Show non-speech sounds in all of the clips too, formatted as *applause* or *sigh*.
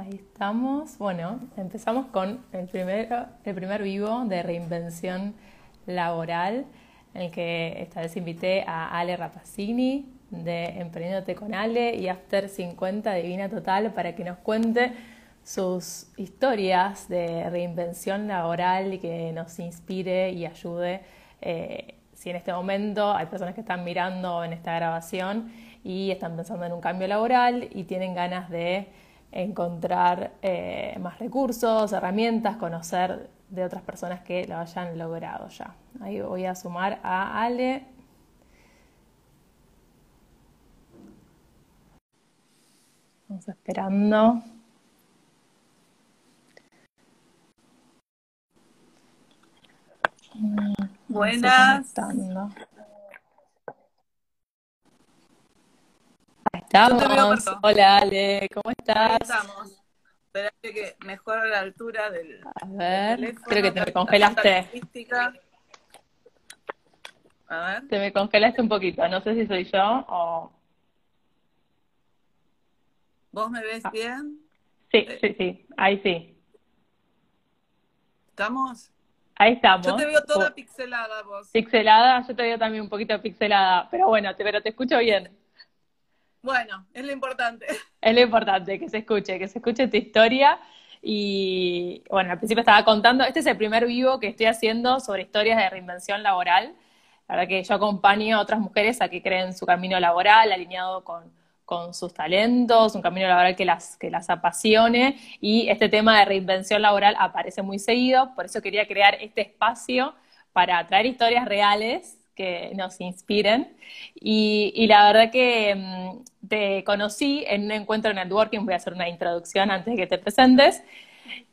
Ahí estamos. Bueno, empezamos con el, primero, el primer vivo de reinvención laboral, en el que esta vez invité a Ale Rapacini de Emprendiéndote con Ale y After 50 Divina Total para que nos cuente sus historias de reinvención laboral y que nos inspire y ayude. Eh, si en este momento hay personas que están mirando en esta grabación y están pensando en un cambio laboral y tienen ganas de encontrar eh, más recursos, herramientas, conocer de otras personas que lo hayan logrado ya. Ahí voy a sumar a Ale. Vamos esperando. Buenas. Estamos. Hola Ale, ¿cómo estás? Ahí estamos. Espera que mejora la altura del. A ver, creo que te me congelaste. A ver. Te me congelaste un poquito, no sé si soy yo o. ¿Vos me ves ah. bien? Sí, sí, sí, ahí sí. ¿Estamos? Ahí estamos. Yo te veo toda pixelada vos. Pixelada, yo te veo también un poquito pixelada, pero bueno, te, pero te escucho bien. Bueno, es lo importante. *laughs* Es lo importante, que se escuche, que se escuche tu historia. Y bueno, al principio estaba contando, este es el primer vivo que estoy haciendo sobre historias de reinvención laboral. La verdad que yo acompaño a otras mujeres a que creen su camino laboral alineado con, con sus talentos, un camino laboral que las, que las apasione. Y este tema de reinvención laboral aparece muy seguido, por eso quería crear este espacio para traer historias reales que nos inspiren. Y, la verdad que mm, te conocí en un encuentro networking, voy a hacer una introducción antes de que te presentes.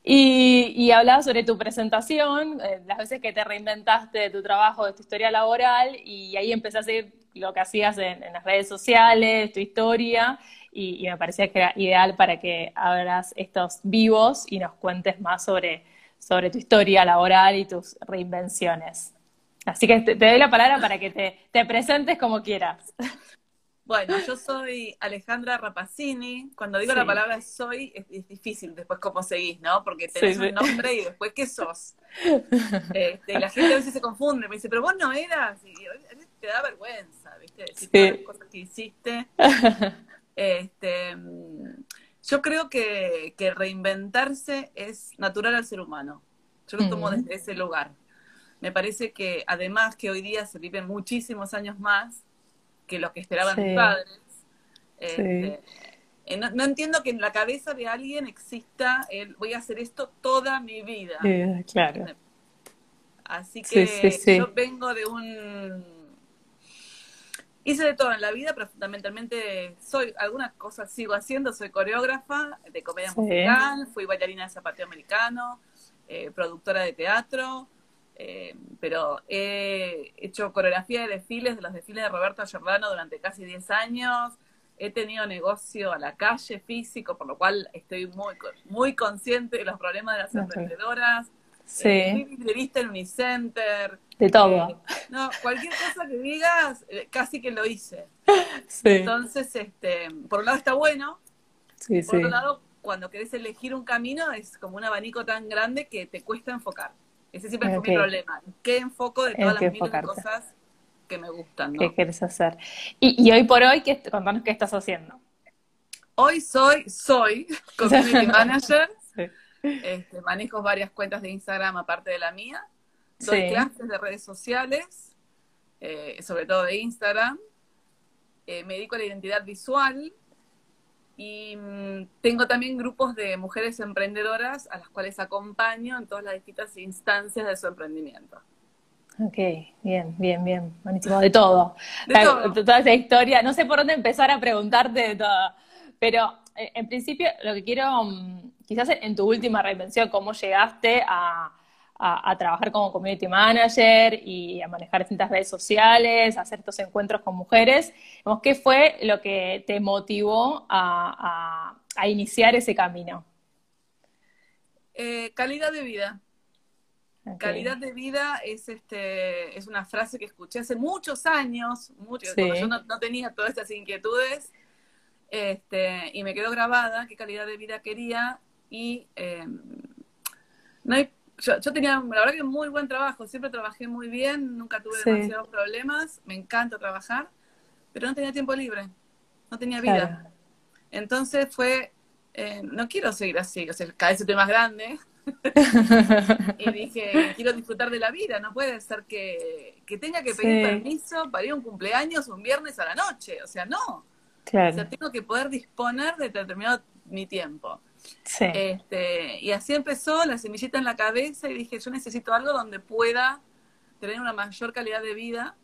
Y, y sobre tu presentación, eh, las veces que te reinventaste de tu trabajo, de tu historia laboral, y ahí empecé a seguir lo que hacías en, las redes sociales, tu historia, y, y, me parecía que era ideal para que abras estos vivos y nos cuentes más sobre, sobre tu historia laboral y tus reinvenciones. Así que te, doy la palabra para que te, presentes como quieras. Bueno, yo soy Alejandra Rapacini. Cuando digo la palabra soy, es, difícil después cómo seguís, ¿no? Porque tenés un nombre y después, ¿qué sos? Este, la gente a veces se confunde, me dice, pero vos no eras. Y te da vergüenza, ¿viste? Decir todas las cosas que hiciste. Este, yo creo que, reinventarse es natural al ser humano. Yo lo tomo desde ese lugar. Me parece que además que hoy día se viven muchísimos años más que lo que esperaban mis padres. Este, eh, no, entiendo que en la cabeza de alguien exista el voy a hacer esto toda mi vida. claro. Así que yo vengo de un... Hice de todo en la vida, pero fundamentalmente soy, algunas cosas sigo haciendo, soy coreógrafa de comedia musical, fui bailarina de zapateo americano, eh, productora de teatro, eh, pero he hecho coreografía de desfiles, de los desfiles de Roberto Giordano durante casi 10 años. He tenido negocio a la calle físico, por lo cual estoy muy, muy consciente de los problemas de las emprendedoras. Sí. Eh, liderista en Unicenter. De todo. Eh, no, cualquier cosa que digas, casi que lo hice. *laughs* Sí. Entonces, este, por un lado está bueno. Sí, por otro lado, cuando querés elegir un camino, es como un abanico tan grande que te cuesta enfocar. Ese siempre fue mi problema. ¿Qué enfoco de todas las miles cosas que me gustan? ¿no? ¿Qué quieres hacer? Y, hoy por hoy, ¿qué, contanos qué estás haciendo. Hoy soy, soy *laughs* community manager. Este, manejo varias cuentas de Instagram aparte de la mía. Doy clases de redes sociales, eh, sobre todo de Instagram. Eh, me dedico a la identidad visual, y mm, tengo también grupos de mujeres emprendedoras a las cuales acompaño en todas las distintas instancias de su emprendimiento. Ok, bien, bien, bien, buenísimo, de todo. De todo. Toda esa historia, no sé por dónde empezar a preguntarte de todo, pero eh, en principio lo que quiero, mm, quizás en tu última reinvención, cómo llegaste a, a, trabajar como community manager y a manejar distintas redes sociales, a hacer estos encuentros con mujeres. ¿Qué fue lo que te motivó a, iniciar ese camino? Eh, calidad de vida. Calidad de vida es este es una frase que escuché hace muchos años, mucho, cuando yo no, tenía todas estas inquietudes. Este, y me quedó grabada qué calidad de vida quería y em, no hay, yo, tenía, la verdad que muy buen trabajo, siempre trabajé muy bien, nunca tuve demasiados problemas, me encanta trabajar, pero no tenía tiempo libre, no tenía vida. Entonces fue, eh, no quiero seguir así, o sea, cada vez estoy más grande. *laughs* y dije, quiero disfrutar de la vida, no puede ser que, tenga que pedir permiso para ir a un cumpleaños un viernes a la noche, o sea, no. Claro. O sea, tengo que poder disponer de determinado mi tiempo. Sí. Este, y así empezó la semillita en la cabeza y dije, yo necesito algo donde pueda tener una mayor calidad de vida.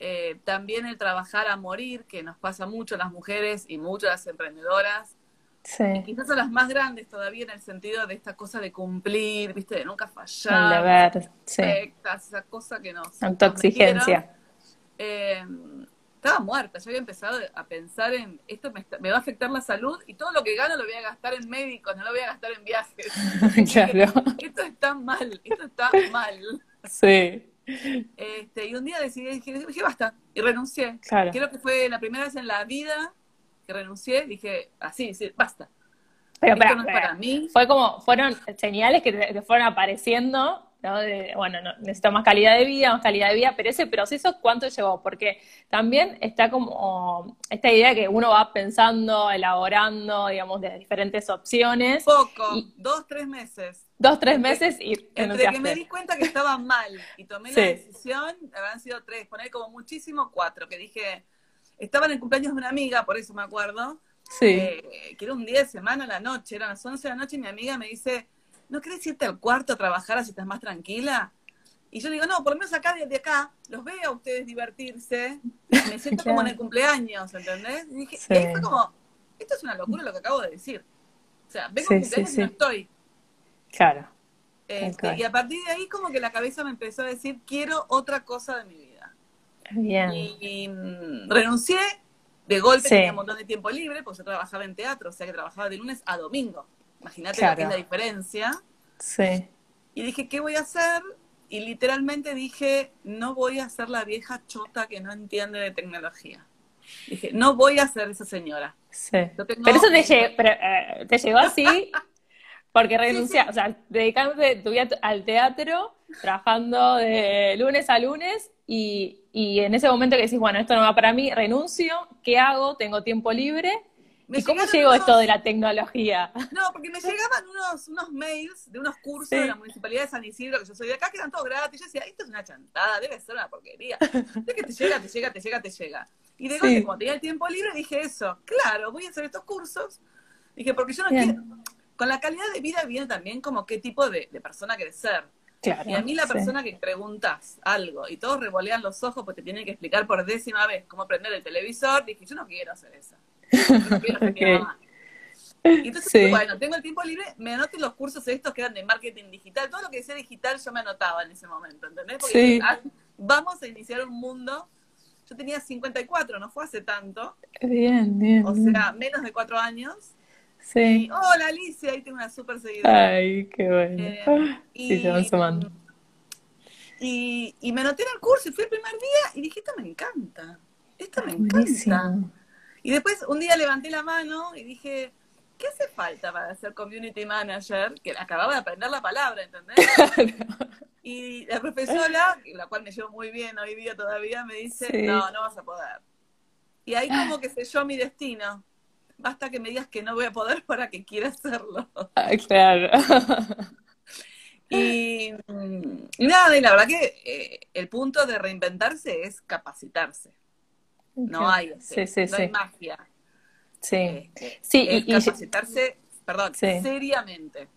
Eh, también el trabajar a morir, que nos pasa mucho a las mujeres y mucho a las emprendedoras. Sí. Y quizás a las más grandes todavía en el sentido de esta cosa de cumplir, viste, de nunca fallar. Deber, sí. Esa cosa que nos... Autoexigencia. Eh, estaba muerta, yo había empezado a pensar en esto me, va a afectar la salud y todo lo que gano lo voy a gastar en médicos, no lo voy a gastar en viajes. *laughs* claro. Esto está mal, esto está mal. Sí. Este, y un día decidí, dije, dije basta, y renuncié. Claro. Creo que fue la primera vez en la vida que renuncié, dije, así, sí, basta. Pero, Esto no es para mí. Fue como, fueron señales que te fueron apareciendo bueno, necesito más calidad de vida, más calidad de vida, pero ese proceso, ¿cuánto llevó? Porque también está como esta idea que uno va pensando, elaborando, digamos, de diferentes opciones. Poco, dos, tres meses. Dos, tres meses y Entre que me di cuenta que estaba mal y tomé la decisión, habrán sido tres, poner como muchísimo cuatro, que dije, estaba en el cumpleaños de una amiga, por eso me acuerdo, sí. Eh, que era un día de semana a la noche, eran las once de la noche y mi amiga me dice, ¿no querés irte al cuarto a trabajar así estás más tranquila? Y yo digo, no, por lo menos acá, de acá, los veo a ustedes divertirse, me siento como en el *laughs* cumpleaños, ¿entendés? Y dije, esto, como, esto es una locura lo que acabo de decir. O sea, vengo sí, cumpleaños y no estoy. Claro. Este, y a partir de ahí como que la cabeza me empezó a decir, quiero otra cosa de mi vida. Bien. Y, mm, renuncié, de golpe tenía un montón de tiempo libre, porque yo trabajaba en teatro, o sea que trabajaba de lunes a domingo. Imagínate lo que es la diferencia. Sí. Y dije, ¿qué voy a hacer? Y literalmente dije, no voy a ser la vieja chota que no entiende de tecnología. Dije, no voy a ser esa señora. Sí. Pero eso te, eh, te llegó así *laughs* porque renunciaste, o sea, dedicándote tu vida al teatro, trabajando de lunes a lunes y, y en ese momento que decís, bueno, esto no va para mí, renuncio, ¿qué hago? Tengo tiempo libre ¿Y cómo llegó esto de la tecnología? No, porque me llegaban unos, unos mails de unos cursos de la Municipalidad de San Isidro, que yo soy de acá, que eran todos gratis. Yo decía, esto es una chantada, debe ser una porquería. De que te llega, te llega, te llega, te llega. Y de golpe, cuando tenía el tiempo libre, dije eso. Claro, voy a hacer estos cursos. Dije, porque yo no quiero... Con la calidad de vida viene también como qué tipo de, persona querés ser. Claro, y a mí la persona que preguntas algo y todos revolean los ojos porque te tienen que explicar por décima vez cómo prender el televisor, dije, yo no quiero hacer eso. *laughs* Entonces, bueno, tengo el tiempo libre, me anoté los cursos estos que eran de marketing digital, todo lo que decía digital yo me anotaba en ese momento, ¿entendés? Porque ah, vamos a iniciar un mundo. Yo tenía 54, no fue hace tanto. Bien, bien. O sea, menos de cuatro años. Sí. hola Alicia, ahí tengo una súper seguidora. Ay, qué bueno. Eh, y, sí, se van sumando. Y, y, me anoté en el curso y fui el primer día y dije, esto me encanta. Esto me encanta. Y después un día levanté la mano y dije, ¿qué hace falta para ser community manager? Que acababa de aprender la palabra, ¿entendés? *laughs* y la profesora, la cual me llevo muy bien hoy día todavía, me dice, no, no vas a poder. Y ahí como que selló mi destino. Basta que me digas que no voy a poder *laughs* para que quiera hacerlo. Ah, claro. Y, nada, y la verdad que eh, el punto de reinventarse es capacitarse. No hay, este, no hay magia. Sí, este, sí y, capacitarse, perdón, seriamente.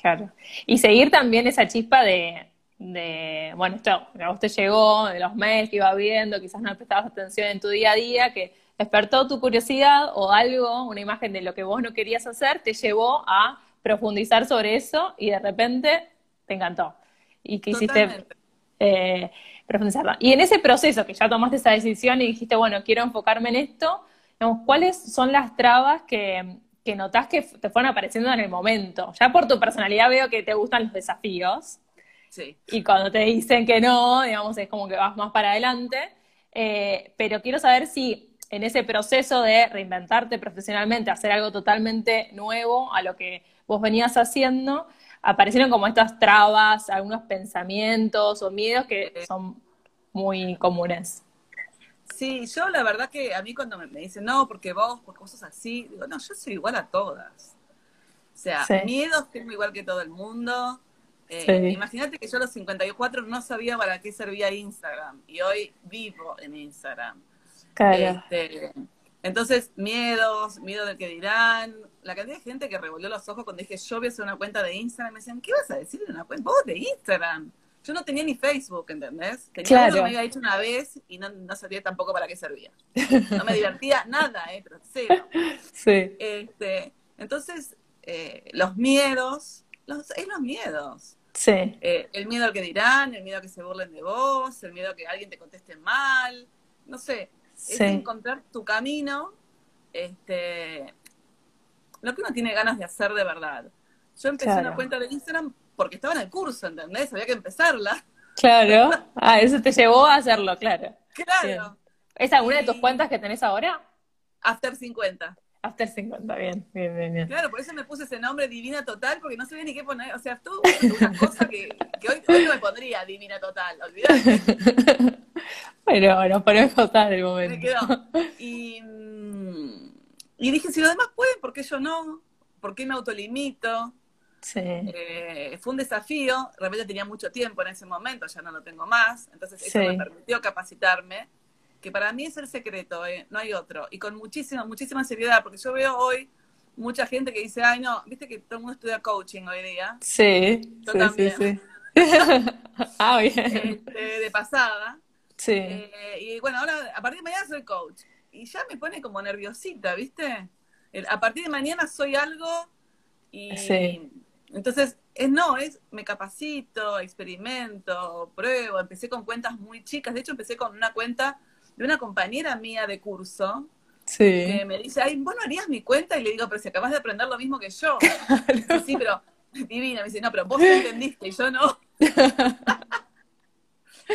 Claro. Y seguir también esa chispa de, de, bueno, esto a vos te llegó, de los mails que iba viendo, quizás no prestabas atención en tu día a día, que despertó tu curiosidad o algo, una imagen de lo que vos no querías hacer, te llevó a profundizar sobre eso y de repente te encantó. Y que hiciste eh, profundizarla. Y en ese proceso que ya tomaste esa decisión y dijiste, bueno, quiero enfocarme en esto, ¿cuáles son las trabas que, que notás que te fueron apareciendo en el momento? Ya por tu personalidad veo que te gustan los desafíos. Sí. Y cuando te dicen que no, digamos, es como que vas más para adelante. Eh, pero quiero saber si en ese proceso de reinventarte profesionalmente, hacer algo totalmente nuevo a lo que vos venías haciendo, aparecieron como estas trabas, algunos pensamientos o miedos que son muy comunes. Sí, yo la verdad que a mí cuando me, dicen, no, porque vos, porque vos sos así, digo, no, yo soy igual a todas. O sea, miedos tengo igual que todo el mundo. Eh, imagínate que yo a los 54 no sabía para qué servía Instagram y hoy vivo en Instagram. Este, entonces, miedos, miedo del que dirán. La cantidad de gente que revolvió los ojos cuando dije yo voy a hacer una cuenta de Instagram, me decían, ¿qué vas a decir de una cuenta? Vos de Instagram. Yo no tenía ni Facebook, ¿entendés? Tenía claro. uno que me había dicho una vez y no, sabía tampoco para qué servía. No me divertía *laughs* nada, ¿eh? Pero cero. Sí. Este, entonces, eh, los miedos, los, es los miedos. Sí. Eh, el miedo al que dirán, el miedo a que se burlen de vos, el miedo a que alguien te conteste mal, no sé, es encontrar tu camino, este, lo que uno tiene ganas de hacer de verdad. Yo empecé una cuenta de Instagram porque estaba en el curso, ¿entendés? Había que empezarla. Claro. Ah, eso te llevó a hacerlo, claro. Claro. ¿Es alguna de tus cuentas que tenés ahora? After 50. After 50, bien, bien, bien, bien. Claro, por eso me puse ese nombre Divina Total, porque no sabía ni qué poner. O sea, todo una cosa que, que hoy, hoy, no me pondría Divina Total, olvidate. *laughs* bueno, nos ponemos total el momento. Me quedó. Y, mm, y dije, si los demás pueden, ¿por qué yo no? ¿Por qué me autolimito? Sí. Eh, fue un desafío, realmente tenía mucho tiempo en ese momento, ya no lo tengo más, entonces eso me permitió capacitarme que para mí es el secreto, ¿eh? no hay otro. Y con muchísima, muchísima seriedad, porque yo veo hoy mucha gente que dice, ay, no, viste que todo el mundo estudia coaching hoy día. Sí, yo también. Sí, *laughs* ah, bien. Este, de pasada. Sí. Eh, y bueno, ahora, a partir de mañana soy coach. Y ya me pone como nerviosita, ¿viste? A partir de mañana soy algo y... Sí. Entonces, es no, es me capacito, experimento, pruebo. Empecé con cuentas muy chicas. De hecho, empecé con una cuenta de una compañera mía de curso que me dice, ay, vos no harías mi cuenta, y le digo, pero si acabas de aprender lo mismo que yo. *laughs* Sí, pero *laughs* divina, me dice, no, pero vos entendiste y yo no. *laughs*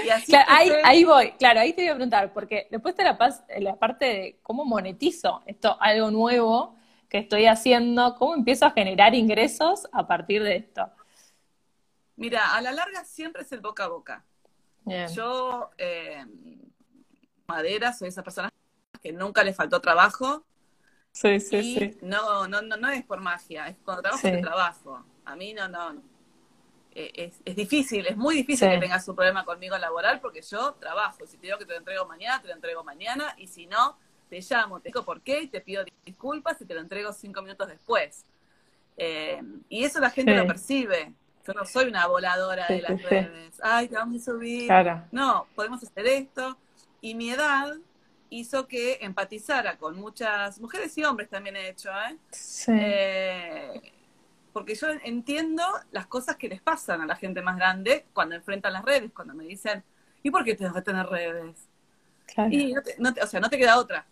y así ahí, ahí, voy, claro, ahí te voy a preguntar, porque después está la, la parte de cómo monetizo esto, algo nuevo que estoy haciendo, cómo empiezo a generar ingresos a partir de esto. Mira, a la larga siempre es el boca a boca. Yo eh, madera, soy esa persona que nunca le faltó trabajo. Sí, sí, sí. No, no, no, no es por magia, es cuando trabajo sí. trabajo. A mí no, no. Eh, es, es difícil, es muy difícil que tengas un problema conmigo laboral porque yo trabajo. Si te digo que te lo entrego mañana, te lo entrego mañana. Y si no, te llamo, te digo por qué y te pido disculpas y te lo entrego cinco minutos después. Eh, y eso la gente lo percibe. Yo no soy una voladora de las redes. Ay, te vamos a subir. No, podemos hacer esto y mi edad hizo que empatizara con muchas mujeres y hombres también he hecho, ¿eh? Sí. eh porque yo entiendo las cosas que les pasan a la gente más grande cuando enfrentan las redes, cuando me dicen, ¿y por qué te vas a tener redes? Claro. Y no o sea, no te queda otra.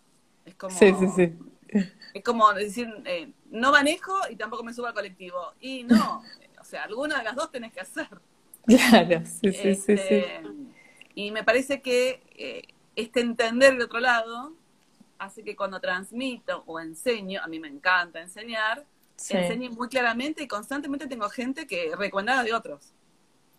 Es como, sí, sí, sí. Es como decir, eh, no manejo y tampoco me subo al colectivo. Y no, o sea, alguna de las dos tenés que hacer. Claro, sí, sí, sí, sí. Este, y me parece que eh, este entender el otro lado hace que cuando transmito o enseño, a mí me encanta enseñar, enseñe muy claramente y constantemente tengo gente que recomienda de otros.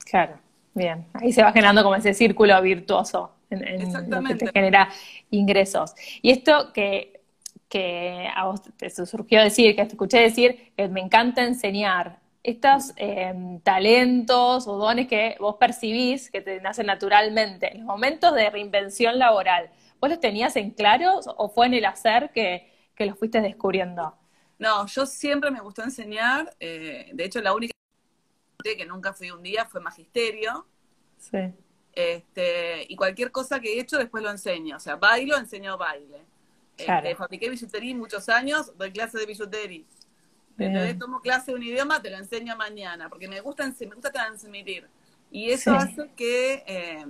Claro, bien. Ahí se va generando como ese círculo virtuoso en, en que te genera ingresos. Y esto que, que a vos te surgió decir, que te escuché decir, que me encanta enseñar, estos em, talentos o dones que vos percibís que te nacen naturalmente, en los momentos de reinvención laboral, ¿vos los tenías en claro o fue en el hacer que, que los fuiste descubriendo? No, yo siempre me gustó enseñar, eh, de hecho la única que nunca fui un día fue magisterio. Sí. Este, y cualquier cosa que he hecho después lo enseño, o sea, bailo, enseño baile. Claro. Este, fabriqué billutería muchos años, doy clases de billutería. Entonces tomo clase de un idioma, te lo enseño mañana, porque me gusta, me gusta transmitir. Y eso hace que, eh,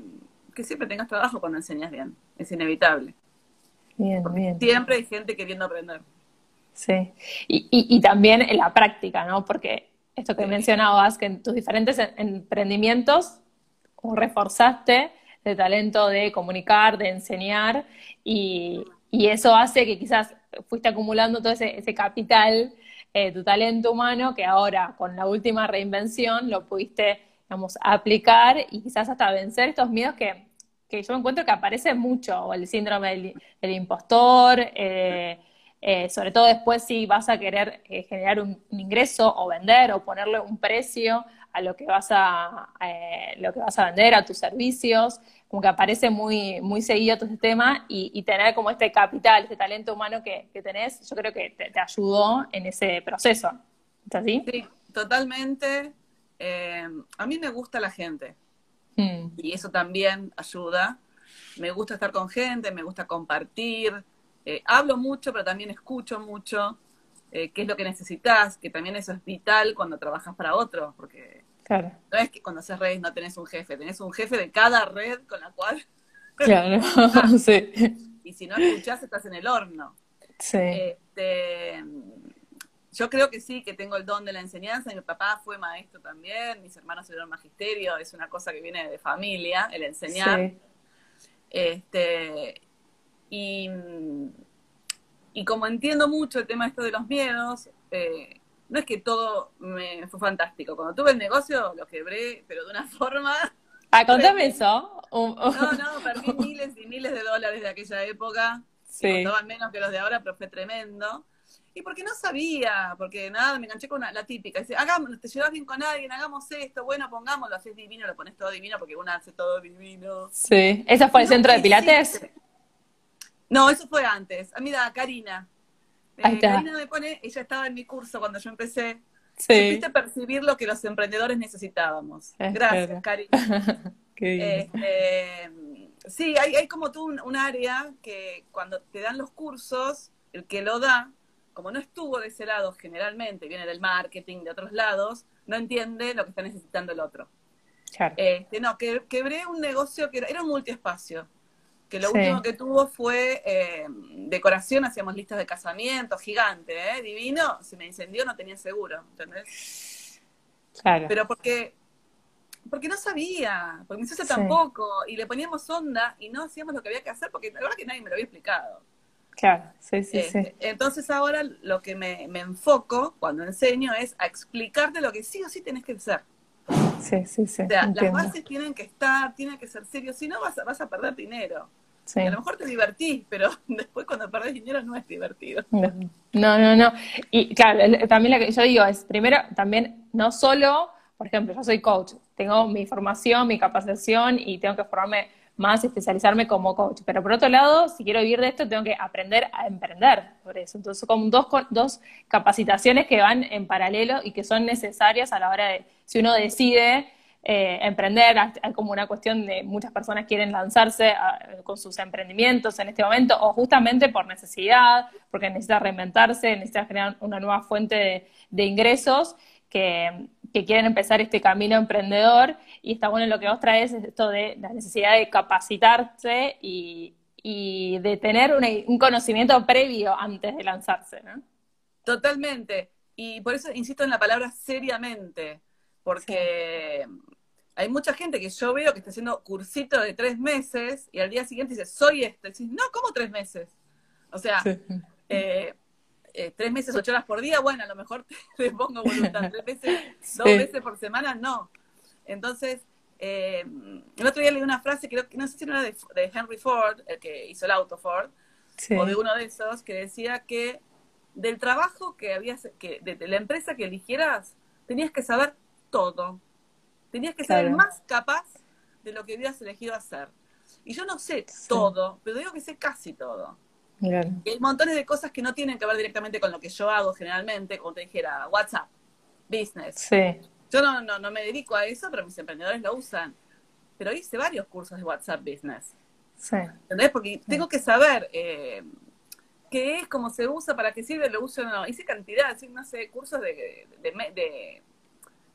que siempre tengas trabajo cuando enseñas bien. Es inevitable. Bien, bien. Siempre hay gente queriendo aprender. Sí. Y, y, también en la práctica, ¿no? Porque esto que mencionabas, que en tus diferentes emprendimientos reforzaste el talento de comunicar, de enseñar y, y eso hace que quizás fuiste acumulando todo ese, ese capital, eh, tu talento humano, que ahora con la última reinvención lo pudiste, digamos, aplicar y quizás hasta vencer estos miedos que, que yo encuentro que aparecen mucho, o el síndrome del, impostor, eh, eh, sobre todo después si vas a querer eh, generar un, ingreso o vender o ponerle un precio a lo que vas a eh, lo que vas a vender, a tus servicios, como que aparece muy, muy seguido todo este tema y, tener como este capital, este talento humano que, tenés, yo creo que te, ayudó en ese proceso. ¿Es así? Sí, totalmente. a mí me gusta la gente mm. y eso también ayuda. Me gusta estar con gente, me gusta compartir, eh, hablo mucho, pero también escucho mucho eh, qué es lo que necesitas, que también eso es vital cuando trabajas para otro, porque no es que cuando haces redes no tenés un jefe, tenés un jefe de cada red con la cual... *laughs* Claro, sí. Y si no escuchás, estás en el horno. Sí. Este, yo creo que sí, que tengo el don de la enseñanza. Mi papá fue maestro también, mis hermanos estudiaron magisterio, es una cosa que viene de familia, el enseñar. Sí. Este, y, y como entiendo mucho el tema esto de los miedos, eh, no es que todo me fue fantástico. Cuando tuve el negocio lo quebré, pero de una *laughs* forma... Ah, contame eso. No, no, perdí *laughs* miles y miles de dólares de aquella época. Sí. Costaban menos que los de ahora, pero fue tremendo. Y porque no sabía, porque nada, me enganché con la típica. Dice, hagamos, te llevas bien con alguien, hagamos esto, bueno, pongámoslo, haces divino, lo pones todo divino, porque una hace todo divino. Sí. ¿Esa fue el centro de Pilates? No, eso fue antes. Ah, mira, Karina. Eh, Karina me pone, ella estaba en mi curso cuando yo empecé. Sí. percibir lo que los emprendedores necesitábamos. Gracias, Karina. *laughs* Este, sí, hay, hay como tú un, área que cuando te dan los cursos, el que lo da, como no estuvo de ese lado generalmente, viene del marketing, de otros lados, no entiende lo que está necesitando el otro. Claro. Este, no, que, quebré un negocio que era, era un multiespacio que lo último que tuvo fue eh, decoración, hacíamos listas de casamiento, gigante, ¿eh? divino, se me incendió, no tenía seguro, ¿entendés? Claro. Pero porque, porque no sabía, porque mi socio tampoco, y le poníamos onda y no hacíamos lo que había que hacer, porque la verdad que nadie me lo había explicado. Claro, sí, sí, sí. Este, entonces ahora lo que me, enfoco cuando enseño es a explicarte lo que sí o sí tenés que hacer. Sí, sí, sí. O sea, las bases tienen que estar, tienen que ser serios, si no vas vas a perder dinero a lo mejor te divertís, pero *laughs* después cuando perdés dinero no es divertido. No, no, no. Y claro, también lo que yo digo es, primero, también no solo, por ejemplo, yo soy coach, tengo mi formación, mi capacitación y tengo que formarme más, especializarme como coach. Pero por otro lado, si quiero vivir de esto, tengo que aprender a emprender por eso. Entonces, como dos, dos capacitaciones que van en paralelo y que son necesarias a la hora de, si uno decide eh, emprender, hay como una cuestión de muchas personas quieren lanzarse con sus emprendimientos en este momento, o justamente por necesidad, porque necesita reinventarse, necesita generar una nueva fuente de, ingresos, que, quieren empezar este camino emprendedor, y está bueno lo que vos traes, es esto de la necesidad de capacitarse y, de tener un conocimiento previo antes de lanzarse, ¿no? Totalmente. Y por eso insisto en la palabra seriamente, porque hay mucha gente que yo veo que está haciendo cursito de tres meses y al día siguiente dice, soy esto. Y dices, no, ¿cómo tres meses? O sea, eh, eh, tres meses, ocho horas por día, bueno, a lo mejor *laughs* te, pongo voluntad. Tres veces, dos veces por semana, no. Entonces, eh, el otro día leí una frase, creo que no sé si era de, Henry Ford, el que hizo el auto Ford, o de uno de esos, que decía que del trabajo que habías, que de la empresa que eligieras, tenías que saber todo Tenías que ser más capaz de lo que habías elegido hacer. Y yo no sé todo, pero digo que sé casi todo. Y hay montones de cosas que no tienen que ver directamente con lo que yo hago generalmente, como te dijera, WhatsApp, business. Sí. Yo no, no, no me dedico a eso, pero mis emprendedores lo usan. Pero hice varios cursos de WhatsApp Business. Sí. ¿Entendés? Porque tengo que saber eh, qué es, cómo se usa, para qué sirve, lo uso o no. Hice cantidad, no sé, cursos de, de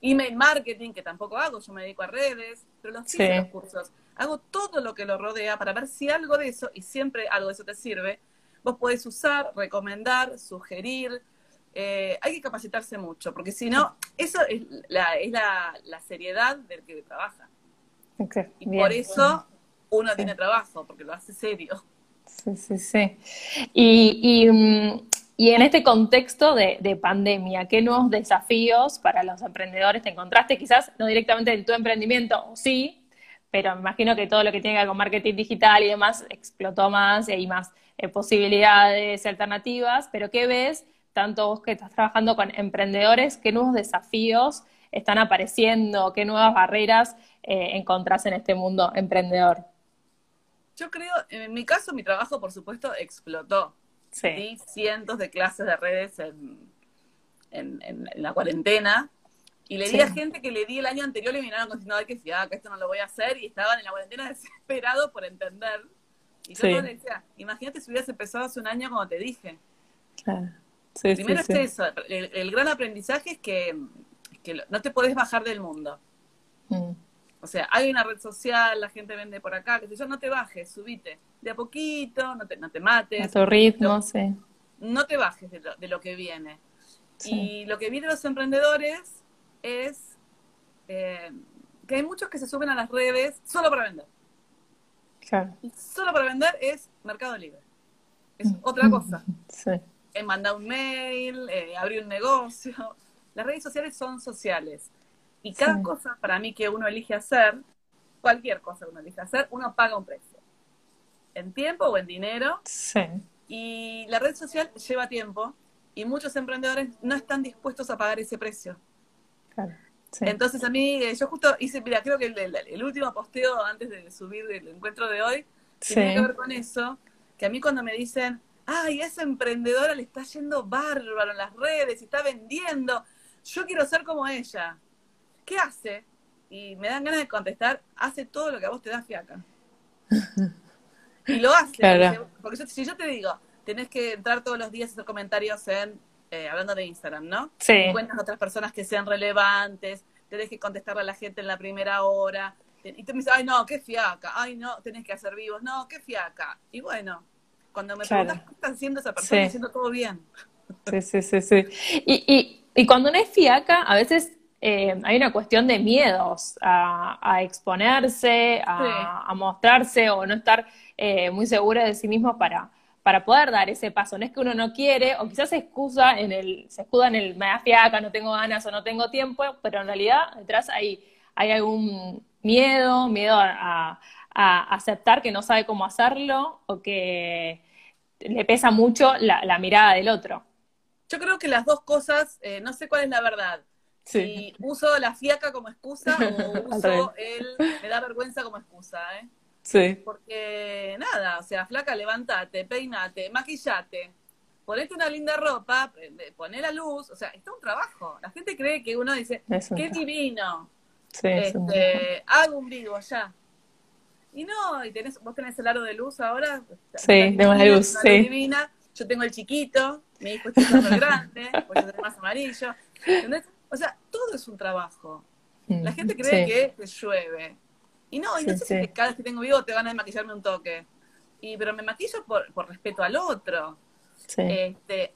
email marketing, que tampoco hago, yo me dedico a redes, pero los los cursos. Hago todo lo que lo rodea para ver si algo de eso, y siempre algo de eso te sirve, vos podés usar, recomendar, sugerir. Eh, hay que capacitarse mucho, porque si no, eso es la, es la, seriedad del que trabaja. y por eso uno tiene trabajo, porque lo hace serio. Sí, sí, sí. Y, mm, y, en este contexto de, de, pandemia, ¿qué nuevos desafíos para los emprendedores te encontraste? Quizás no directamente en tu emprendimiento, sí, pero me imagino que todo lo que tiene que ver con marketing digital y demás explotó más y hay más eh, posibilidades alternativas, pero ¿qué ves, tanto vos que estás trabajando con emprendedores, qué nuevos desafíos están apareciendo, qué nuevas barreras eh, encontrás en este mundo emprendedor? Yo creo, en mi caso, mi trabajo, por supuesto, explotó. Sí. Di cientos de clases de redes en, en, la cuarentena. Y le di a gente que le di el año anterior y miraron diciendo, ay, que fiaca, esto no lo voy a hacer. Y estaban en la cuarentena *laughs* desesperados por entender. Y yo les decía, imagínate si hubieras empezado hace un año como te dije. Claro. Primero es eso, el, gran aprendizaje es que, no te podés bajar del mundo. Mm. O sea, hay una red social, la gente vende por acá, que yo no te bajes, subite de a poquito, no te, no te mates. A tu ritmo, sí. No te bajes de lo, de lo que viene. Y lo que viene los emprendedores es eh, que hay muchos que se suben a las redes solo para vender. Claro. Solo para vender es Mercado Libre. Es mm. otra cosa. *laughs* Sí. Es mandar un mail, eh, abrir un negocio. Las redes sociales son sociales. Y cada cosa para mí que uno elige hacer, cualquier cosa que uno elige hacer, uno paga un precio. En tiempo o en dinero. Sí. Y la red social lleva tiempo y muchos emprendedores no están dispuestos a pagar ese precio. Claro. Entonces a mí, eh, yo justo hice, mira, creo que el, último posteo antes de subir el encuentro de hoy tiene que ver con eso, que a mí cuando me dicen, ay, esa emprendedora le está yendo bárbaro en las redes y está vendiendo, yo quiero ser como ella. ¿Qué hace? Y me dan ganas de contestar, hace todo lo que a vos te da fiaca. *laughs* y lo hace. Porque si yo te digo, tenés que entrar todos los días a hacer comentarios en, eh, hablando de Instagram, ¿no? Sí. Encuentras otras personas que sean relevantes, tenés que contestarle a la gente en la primera hora. Y tú me dices, ay, no, qué fiaca. Ay, no, tenés que hacer vivos. No, qué fiaca. Y bueno, cuando me preguntas qué está haciendo esa persona, haciendo todo bien. Sí, sí, sí, sí. Y, y, y cuando no es fiaca, a veces eh, hay una cuestión de miedos a, exponerse, a, mostrarse o no estar eh, muy segura de sí mismo para, para poder dar ese paso. No es que uno no quiere, o quizás se excusa en el, se escuda en el me da fiaca, no tengo ganas o no tengo tiempo, pero en realidad detrás hay, hay algún miedo, miedo a, aceptar que no sabe cómo hacerlo o que le pesa mucho la, mirada del otro. Yo creo que las dos cosas, eh, no sé cuál es la verdad. Si uso la fiaca como excusa o *laughs* uso el me da vergüenza como excusa, ¿eh? Sí. Porque nada, o sea, flaca, levántate, peinate, maquillate, ponete una linda ropa, poné la luz, o sea, está un trabajo. La gente cree que uno dice, qué divino. Sí, este, hago un vivo ya. Y no, y tenés, vos tenés el aro de luz ahora. Sí, tengo la luz, sí. Divina. Yo tengo el chiquito, mi hijo está el grande, pues yo tengo más amarillo. ¿Entendés? O sea, todo es un trabajo. La gente cree que te llueve. Y no, y no sé si cada vez que tengo vivo te van a maquillarme un toque. Y, pero me maquillo por, por respeto al otro. Este,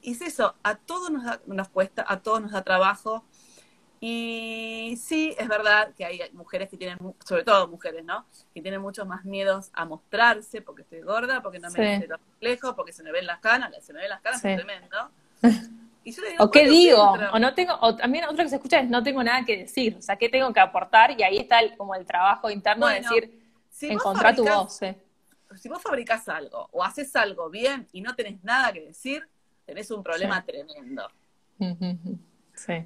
y es eso, a todos nos, nos cuesta, a todos nos da trabajo. Y sí, es verdad que hay mujeres que tienen, sobre todo mujeres, ¿no? Que tienen muchos más miedos a mostrarse porque estoy gorda, porque no me sí. los reflejos, porque se me ven las canas, se me ven las canas, es tremendo. *laughs* o qué digo, o no tengo, o también otra que se escucha es no tengo nada que decir, o sea, qué tengo que aportar y ahí está como el trabajo interno de decir, encontrar tu voz. Si vos fabricás algo o haces algo bien y no tenés nada que decir, tenés un problema tremendo.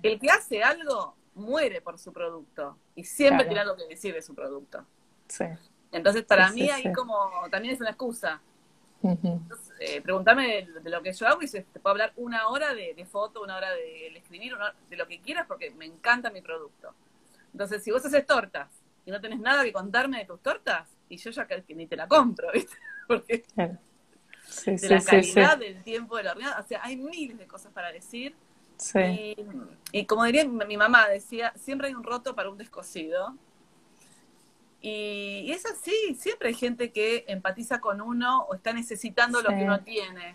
El que hace algo muere por su producto y siempre tiene algo que decir de su producto. Entonces, para mí ahí como también es una excusa. Eh, preguntame de, lo que yo hago y se, te puedo hablar una hora de, foto, una hora de, escribir, de lo que quieras porque me encanta mi producto. Entonces, si vos haces tortas y no tenés nada que contarme de tus tortas, y yo ya que, ni te la compro, *laughs* ¿viste? Porque de la calidad del tiempo de la horneada, o sea, hay miles de cosas para decir. Y, y, como diría mi mamá, decía, siempre hay un roto para un descosido. Y, es así, siempre hay gente que empatiza con uno o está necesitando lo que uno tiene.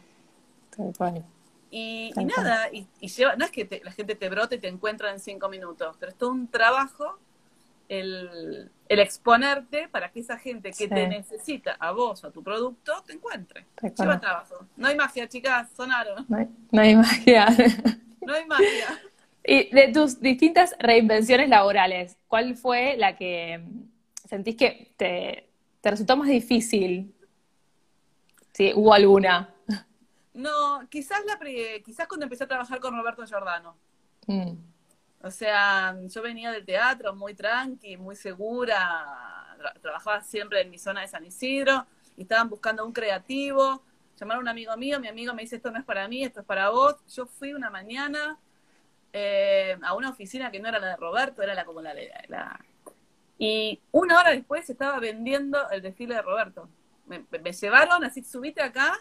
Y, nada, y, lleva, no es que la gente te brote y te encuentra en cinco minutos, pero es todo un trabajo el, exponerte para que esa gente que te necesita a vos o a tu producto te encuentre. Lleva trabajo. No hay magia, chicas, sonaron. No hay, no hay magia. no hay magia. *laughs* Y de tus distintas reinvenciones laborales, ¿cuál fue la que sentís que te, resultó más difícil? Si hubo alguna. No, quizás, la, quizás cuando empecé a trabajar con Roberto Giordano. Mm. O sea, yo venía del teatro muy tranqui, muy segura, trabajaba siempre en mi zona de San Isidro y estaban buscando un creativo. Llamaron a un amigo mío, mi amigo me dice, esto no es para mí, esto es para vos. Yo fui una mañana eh, a una oficina que no era la de Roberto, era la como la la... Y una hora después estaba vendiendo el desfile de Roberto. Me, llevaron, así, subite acá,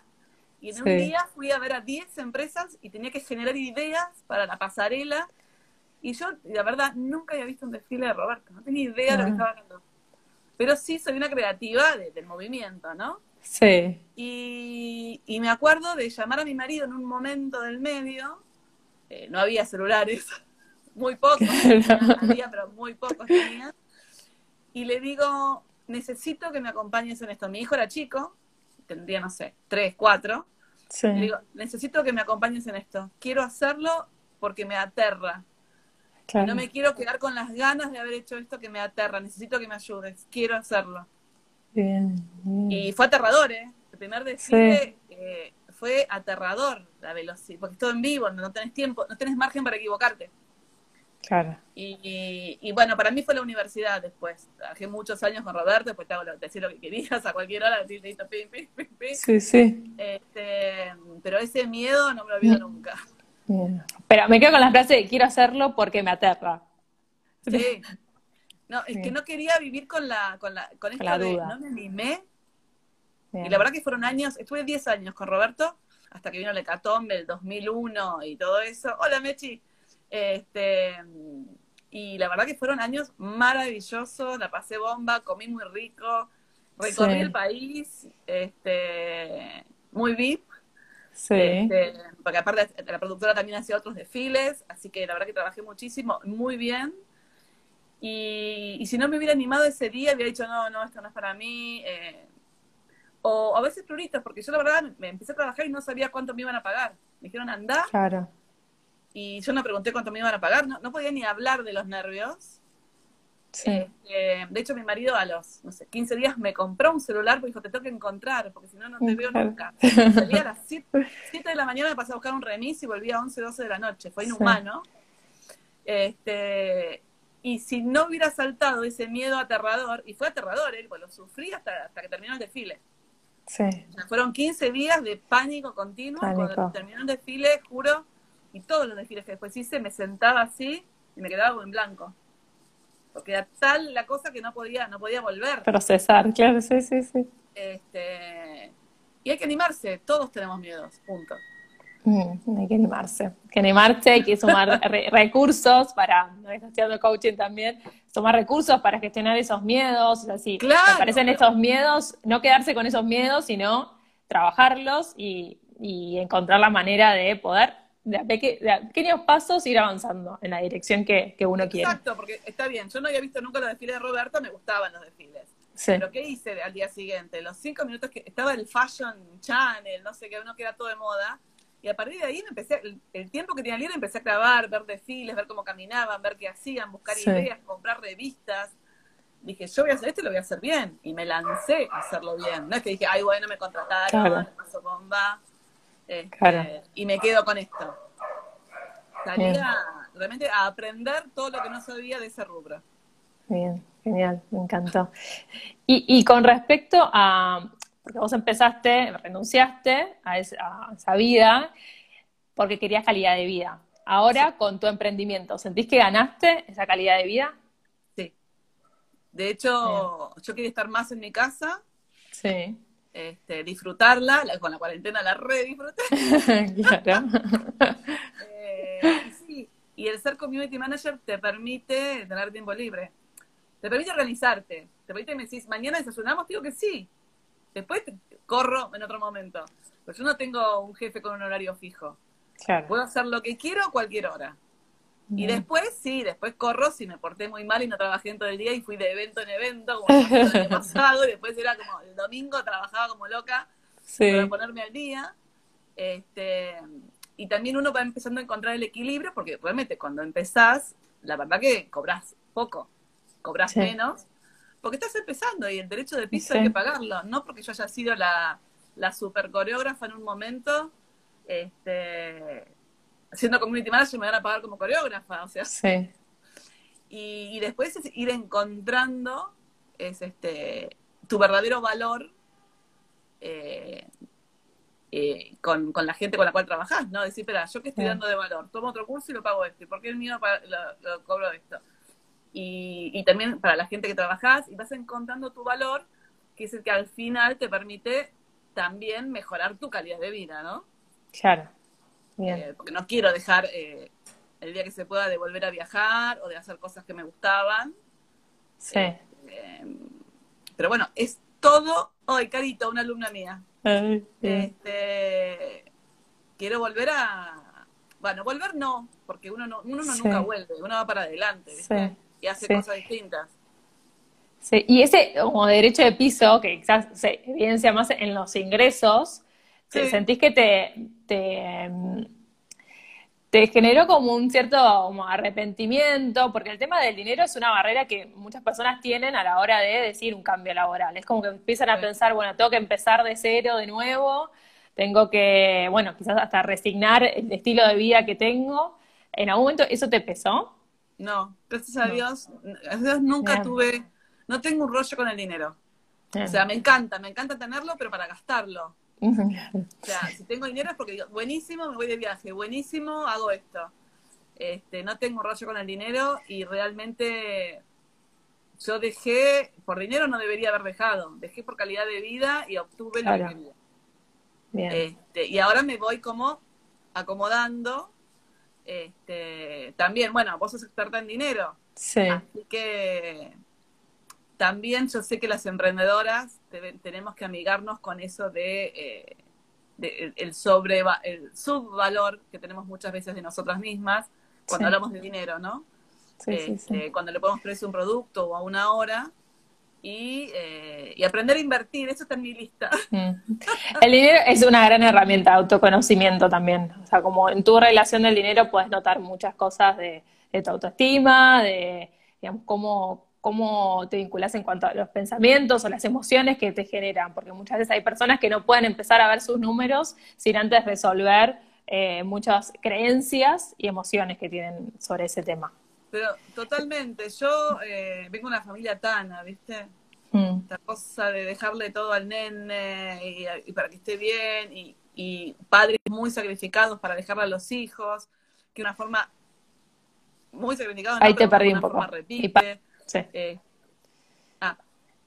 y en un día fui a ver a 10 empresas y tenía que generar ideas para la pasarela. Y yo, la verdad, nunca había visto un desfile de Roberto, no tenía idea de lo que estaba hablando. Pero sí soy una creativa del movimiento, ¿no? Sí. Y, me acuerdo de llamar a mi marido en un momento del medio, eh, no había celulares, *laughs* muy pocos, había, pero muy pocos tenía, y le digo, necesito que me acompañes en esto. Mi hijo era chico, tendría, no sé, tres, cuatro. Sí. Le digo, necesito que me acompañes en esto. Quiero hacerlo porque me aterra no me quiero quedar con las ganas de haber hecho esto que me aterra. Necesito que me ayudes. Quiero hacerlo. Bien, Y fue aterrador, ¿eh? El primer desfile eh, fue aterrador la velocidad, porque es todo en vivo, no tenés tiempo, no tenés margen para equivocarte. Claro. Y, bueno, para mí fue la universidad después. Trabajé muchos años con Roberto, después te, hago lo, decir lo que querías a cualquier hora, listo, pim, pim, pim, pim. Sí, sí. Este, pero ese miedo no me lo olvido nunca. Pero me quedo con la frase de quiero hacerlo porque me aterra. Sí. *laughs* No, es que no quería vivir con la, con la, con esta duda. no me animé. Y la verdad que fueron años, estuve 10 años con Roberto, hasta que vino el hecatombe, el 2001 y todo eso. Hola, Mechi. Este, y la verdad que fueron años maravillosos, la pasé bomba, comí muy rico, recorrí el país, este, muy VIP, Sí. Este, porque aparte la productora también hacía otros desfiles, así que la verdad que trabajé muchísimo, muy bien. Y, si no me hubiera animado ese día, hubiera dicho, no, no, esto no es para mí. Eh, o a veces pluritas, porque yo la verdad me empecé a trabajar y no sabía cuánto me iban a pagar. Me dijeron, anda. Claro. Y yo no pregunté cuánto me iban a pagar, no, no podía ni hablar de los nervios. Este, de hecho, mi marido a los, no sé, 15 días me compró un celular porque dijo, te tengo que encontrar, porque si no, no te veo nunca. Salía a las *laughs* 7, de la mañana, me pasé a buscar un remis y volvía a 11, 12 de la noche. Fue inhumano. Este, y si no hubiera saltado ese miedo aterrador, y fue aterrador, ¿eh? pues lo sufrí hasta, hasta que terminó el desfile. Sí. fueron 15 días de pánico continuo. Cuando terminó el desfile, juro, y todos los desfiles que después hice, me sentaba así y me quedaba en blanco porque era tal la cosa que no podía, no podía volver. Procesar, claro, sí, sí, sí. Este, y hay que animarse, todos tenemos miedos, punto. Mm, hay que animarse, hay que animarse, hay que sumar *laughs* recursos para, no estás haciendo coaching también, sumar recursos para gestionar esos miedos, así. Claro, me parecen estos miedos, no quedarse con esos miedos, sino trabajarlos y, y encontrar la manera de poder de, pequeños pasos ir avanzando en la dirección que, uno quiere. Exacto, porque está bien, yo no había visto nunca los desfiles de Roberto, me gustaban los desfiles. Pero ¿qué hice al día siguiente? Los cinco minutos que estaba el Fashion Channel, no sé qué, uno que era todo de moda, y a partir de ahí me empecé, el, tiempo que tenía libre empecé a grabar, ver desfiles, ver cómo caminaban, ver qué hacían, buscar ideas, comprar revistas. Dije, yo voy a hacer esto y lo voy a hacer bien. Y me lancé a hacerlo bien. No es que dije, ay, bueno, me contrataron, me pasó bomba. Este, y me quedo con esto. Salía realmente a aprender todo lo que no sabía de ese rubro. Bien, genial, me encantó. Y, y con respecto a, porque vos empezaste, renunciaste a esa, vida porque querías calidad de vida. Ahora, con tu emprendimiento, ¿sentís que ganaste esa calidad de vida? Sí. De hecho, yo quería estar más en mi casa. Sí este, disfrutarla, con la cuarentena la re disfruté. *laughs* claro. Eh, y, sí, y el ser community manager te permite tener tiempo libre, te permite organizarte, te permite me decís, mañana desayunamos, digo que sí, después corro en otro momento, pero yo no tengo un jefe con un horario fijo. Puedo hacer lo que quiero a cualquier hora. Y después, sí, después corro si me porté muy mal y no trabajé en todo el día y fui de evento en evento, como *laughs* el año pasado, y después era como el domingo trabajaba como loca para ponerme al día. Este, y también uno va empezando a encontrar el equilibrio, porque realmente cuando empezás, la verdad que cobras poco, cobras menos, porque estás empezando y el derecho de piso hay que pagarlo, no porque yo haya sido la, la super coreógrafa en un momento, este, siendo community manager me van a pagar como coreógrafa, o sea. Sí. Y, después es ir encontrando es este tu verdadero valor eh, eh, con, la gente con la cual trabajás, ¿no? Decir, espera, yo que estoy dando de valor, tomo otro curso y lo pago este, ¿por qué el mío lo, cobro esto? Y, y, también para la gente que trabajás, y vas encontrando tu valor, que es el que al final te permite también mejorar tu calidad de vida, ¿no? Claro. Eh, porque no quiero dejar eh, el día que se pueda de volver a viajar o de hacer cosas que me gustaban. Sí. Eh, pero bueno, es todo. Ay, Carito, una alumna mía. Este, quiero volver a. Bueno, volver no, porque uno no, uno nunca vuelve, uno va para adelante y hace cosas distintas. Sí, y ese como derecho de piso, que quizás se evidencia más en los ingresos, ¿sentís que te, te, te, generó como un cierto arrepentimiento? Porque el tema del dinero es una barrera que muchas personas tienen a la hora de decir un cambio laboral. Es como que empiezan a pensar, bueno, tengo que empezar de cero de nuevo, tengo que, bueno, quizás hasta resignar el estilo de vida que tengo. ¿En algún momento eso te pesó? No, gracias a Dios, gracias a Dios nunca tuve no tengo un rollo con el dinero. O sea, me encanta, me encanta tenerlo, pero para gastarlo. O sea, si tengo dinero es porque digo, buenísimo, me voy de viaje, buenísimo, hago esto. Este, no tengo un rollo con el dinero y realmente yo dejé, por dinero no debería haber dejado, dejé por calidad de vida y obtuve lo que quería. Este, y ahora me voy como acomodando. Este, también, bueno, vos sos experta en dinero. Sí. Así que también yo sé que las emprendedoras tenemos que amigarnos con eso de, eh, el, sobre el subvalor que tenemos muchas veces de nosotras mismas cuando hablamos de dinero, ¿no? Este, cuando le ponemos precio a un producto o a una hora y, eh, y, aprender a invertir, eso está en mi lista. *laughs* Mm. El dinero es una gran herramienta de autoconocimiento también. O sea, como en tu relación del dinero puedes notar muchas cosas de, de tu autoestima, de digamos, cómo, cómo te vinculas en cuanto a los pensamientos o las emociones que te generan, porque muchas veces hay personas que no pueden empezar a ver sus números sin antes resolver eh, muchas creencias y emociones que tienen sobre ese tema. Pero totalmente, yo eh, vengo de una familia tana, ¿viste? Mm. Esta cosa de dejarle todo al nene y, para que esté bien, y, padres muy sacrificados para dejarle a los hijos, que una forma muy sacrificada. Ahí te perdí un poco. Repite. Sí. Eh, ah,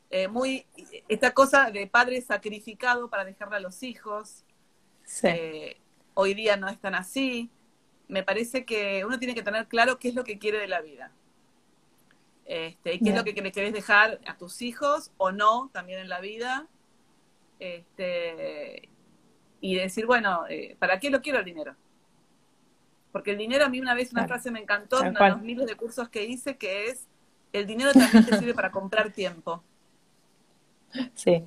eh, muy, esta cosa de padre sacrificado para dejarle a los hijos. Eh, hoy día no es tan así. Me parece que uno tiene que tener claro qué es lo que quiere de la vida. Este, y qué es lo que le querés dejar a tus hijos o no también en la vida. Este, y decir, bueno, ¿para qué lo quiero el dinero? Porque el dinero a mí una vez, una frase me encantó, uno de los miles de cursos que hice, que es, el dinero también te sirve para comprar tiempo. *laughs* Sí.